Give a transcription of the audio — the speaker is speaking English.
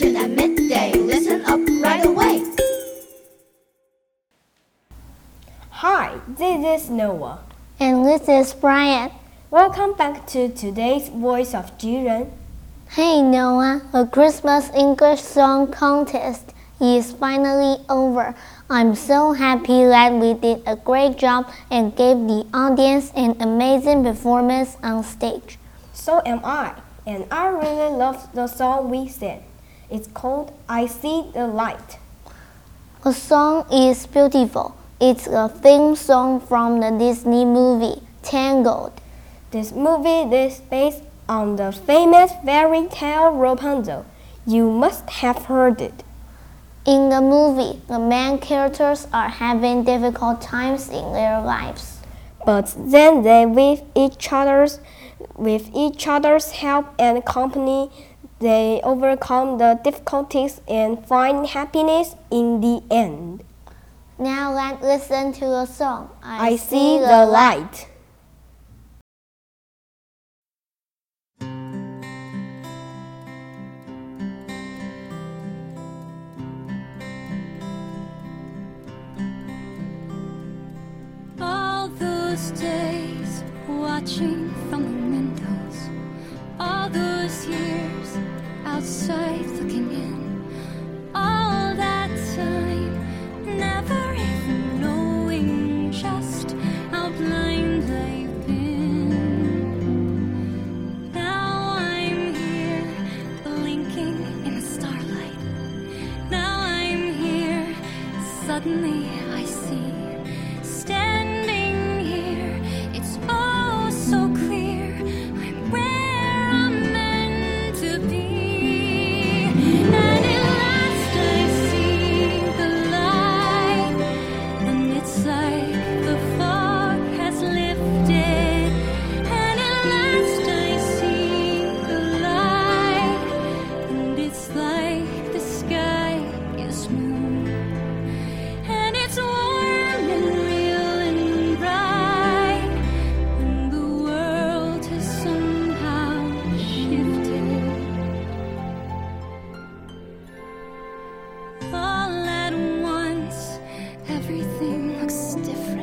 At midday. Listen up right away. Hi, this is Noah. And this is Brian. Welcome back to today's Voice of Jiren. Hey Noah, the Christmas English Song Contest is finally over. I'm so happy that we did a great job and gave the audience an amazing performance on stage. So am I, and I really loved the song we sang. It's called I See the Light. The song is beautiful. It's a theme song from the Disney movie Tangled. This movie is based on the famous fairy tale Rapunzel. You must have heard it. In the movie, the main characters are having difficult times in their lives. But then they with each other's with each other's help and company they overcome the difficulties and find happiness in the end. Now let's listen to a song. I, I see, see, the light. All those days watching looking in all that time, never even knowing just how blind I've been. Now I'm here, blinking in the starlight. Now I'm here, suddenly I see. everything looks different.